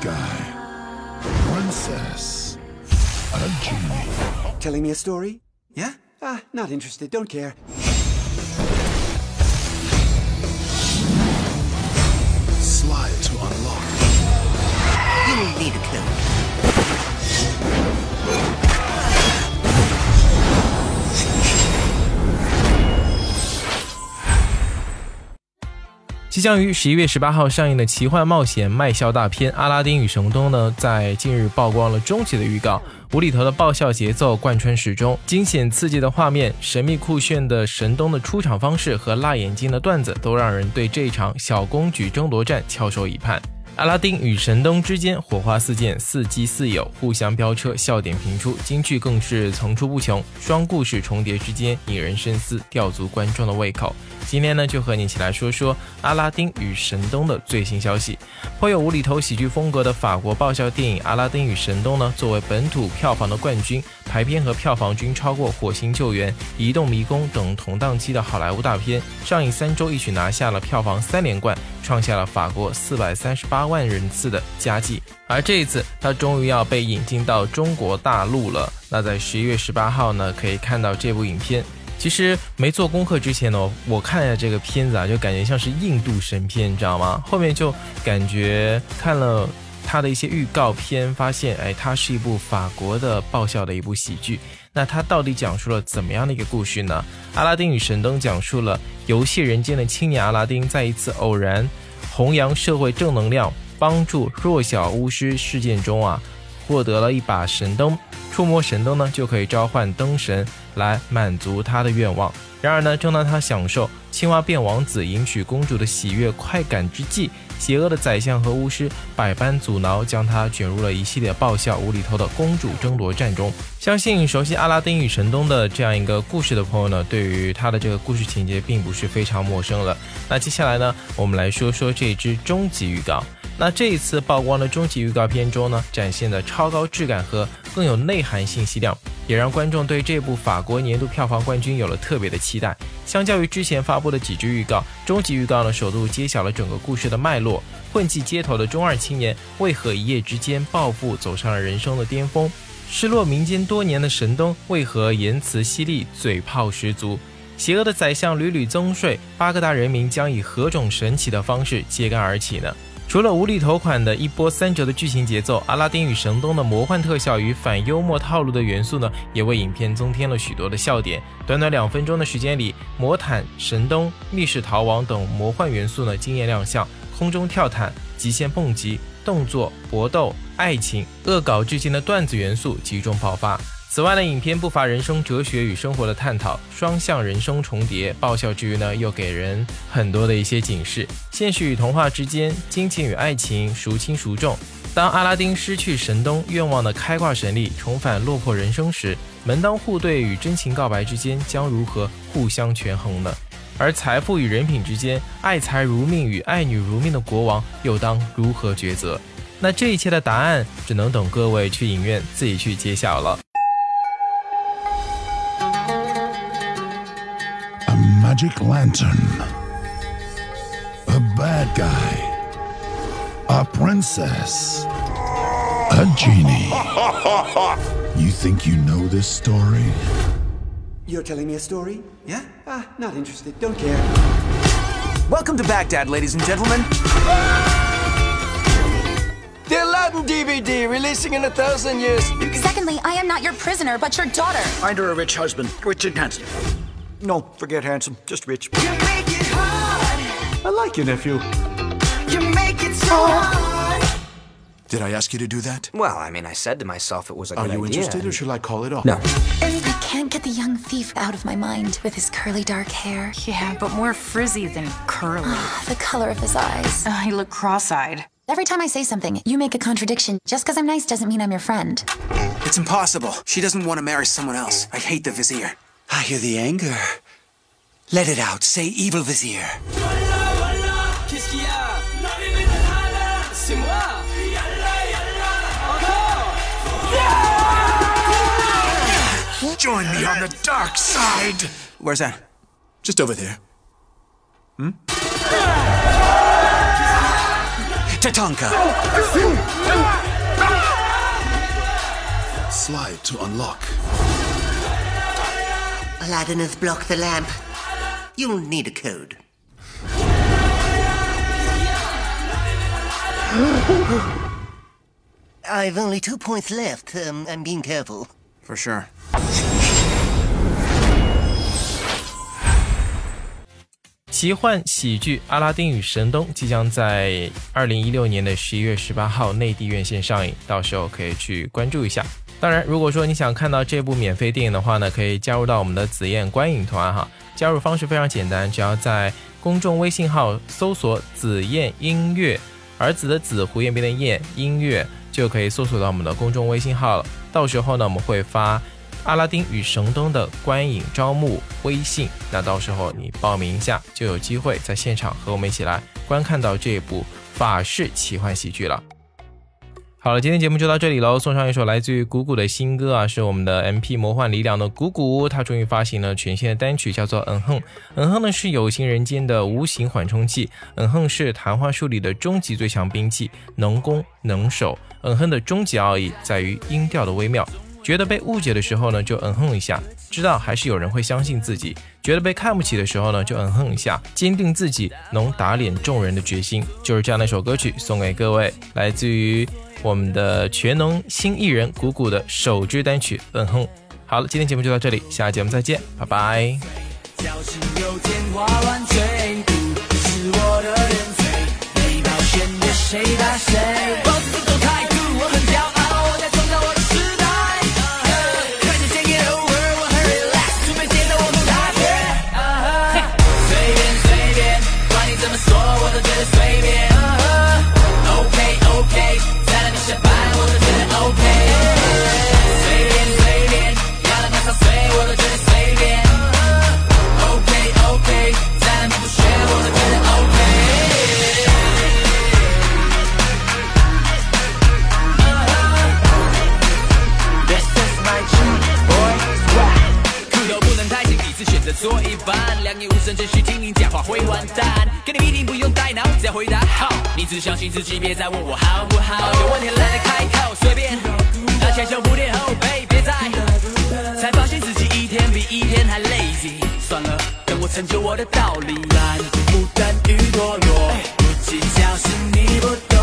guy, princess, a genie. Telling me a story? Yeah? Ah, not interested. Don't care. 即将于十一月十八号上映的奇幻冒险卖笑大片《阿拉丁与神灯》呢，在近日曝光了终极的预告，无厘头的爆笑节奏贯穿始终，惊险刺激的画面、神秘酷炫的神灯的出场方式和辣眼睛的段子，都让人对这场小公举争夺战翘首以盼。阿拉丁与神灯之间火花四溅，似基似友，互相飙车，笑点频出，金句更是层出不穷，双故事重叠之间引人深思，吊足观众的胃口。今天呢，就和你一起来说说《阿拉丁与神灯》的最新消息。颇有无厘头喜剧风格的法国爆笑电影《阿拉丁与神灯》呢，作为本土票房的冠军，排片和票房均超过《火星救援》《移动迷宫》等同档期的好莱坞大片。上映三周一举拿下了票房三连冠，创下了法国四百三十八万人次的佳绩。而这一次，它终于要被引进到中国大陆了。那在十一月十八号呢，可以看到这部影片。其实没做功课之前呢，我看一下这个片子啊，就感觉像是印度神片，你知道吗？后面就感觉看了它的一些预告片，发现哎，它是一部法国的爆笑的一部喜剧。那它到底讲述了怎么样的一个故事呢？《阿拉丁与神灯》讲述了游戏人间的青年阿拉丁，在一次偶然弘扬社会正能量、帮助弱小巫师事件中啊，获得了一把神灯。触摸神灯呢，就可以召唤灯神来满足他的愿望。然而呢，正当他享受青蛙变王子、迎娶公主的喜悦快感之际，邪恶的宰相和巫师百般阻挠，将他卷入了一系列爆笑无厘头的公主争夺战中。相信熟悉《阿拉丁与神灯》的这样一个故事的朋友呢，对于他的这个故事情节并不是非常陌生了。那接下来呢，我们来说说这支终极预告。那这一次曝光的终极预告片中呢，展现的超高质感和更有内涵信息量，也让观众对这部法国年度票房冠军有了特别的期待。相较于之前发布的几支预告，终极预告呢首度揭晓了整个故事的脉络：混迹街头的中二青年为何一夜之间暴富，走上了人生的巅峰？失落民间多年的神灯为何言辞犀利，嘴炮十足？邪恶的宰相屡屡增税，巴格达人民将以何种神奇的方式揭竿而起呢？除了无厘头款的一波三折的剧情节奏，《阿拉丁与神灯》的魔幻特效与反幽默套路的元素呢，也为影片增添了许多的笑点。短短两分钟的时间里，魔毯、神灯、密室逃亡等魔幻元素呢惊艳亮相，空中跳毯、极限蹦极、动作、搏斗、爱情、恶搞致敬的段子元素集中爆发。此外呢，影片不乏人生哲学与生活的探讨，双向人生重叠，爆笑之余呢，又给人很多的一些警示。现实与童话之间，亲情与爱情，孰轻孰重？当阿拉丁失去神灯愿望的开挂神力，重返落魄人生时，门当户对与真情告白之间将如何互相权衡呢？而财富与人品之间，爱财如命与爱女如命的国王又当如何抉择？那这一切的答案，只能等各位去影院自己去揭晓了。A magic lantern. A bad guy. A princess. A genie. You think you know this story? You're telling me a story? Yeah? Ah, not interested. Don't care. Welcome to Baghdad, ladies and gentlemen. The Aladdin DVD releasing in a thousand years. Secondly, I am not your prisoner, but your daughter. Find her a rich husband, rich and handsome. No, forget handsome, just rich. You make it hard. I like your nephew. You make it so hard. Did I ask you to do that? Well, I mean, I said to myself it was a Are good you idea. interested or should I call it off? No. I can't get the young thief out of my mind with his curly dark hair. Yeah, but more frizzy than curly. The color of his eyes. Uh, he looked cross-eyed. Every time I say something, you make a contradiction. Just because I'm nice doesn't mean I'm your friend. It's impossible. She doesn't want to marry someone else. I hate the vizier. I hear the anger. Let it out. Say evil vizier. Join me on the dark side. Where's that? Just over there. To Tatanka! Slide to unlock. Aladdin has blocked the lamp. You'll need a code. I've only two points left. Um, I'm being careful. For sure. 奇幻喜剧《阿拉丁与神灯》即将在二零一六年的十一月十八号内地院线上映，到时候可以去关注一下。当然，如果说你想看到这部免费电影的话呢，可以加入到我们的紫燕观影团哈。加入方式非常简单，只要在公众微信号搜索“紫燕音乐”，儿子的子，胡彦斌的燕，音乐就可以搜索到我们的公众微信号了。到时候呢，我们会发。阿拉丁与神灯的观影招募微信，那到时候你报名一下，就有机会在现场和我们一起来观看到这部法式奇幻喜剧了。好了，今天节目就到这里喽，送上一首来自于谷谷的新歌啊，是我们的 MP 魔幻力量的谷谷，他终于发行了全新的单曲，叫做嗯哼，嗯哼呢是有情人间的无形缓冲器，嗯哼是谈话术里的终极最强兵器，能攻能守，嗯哼的终极奥义在于音调的微妙。觉得被误解的时候呢，就嗯哼一下，知道还是有人会相信自己；觉得被看不起的时候呢，就嗯哼一下，坚定自己能打脸众人的决心。就是这样的一首歌曲，送给各位，来自于我们的全能新艺人谷谷的首支单曲《嗯哼》。好了，今天节目就到这里，下期节目再见，拜拜。做只要回答好。你只相信自己，别再问我好不好。有问题懒得开口，随便。拿钱胸不垫后背，别再。才发现自己一天比一天还 lazy。算了，等我成就我的道理。懒不单于懦弱，不计较是你不懂。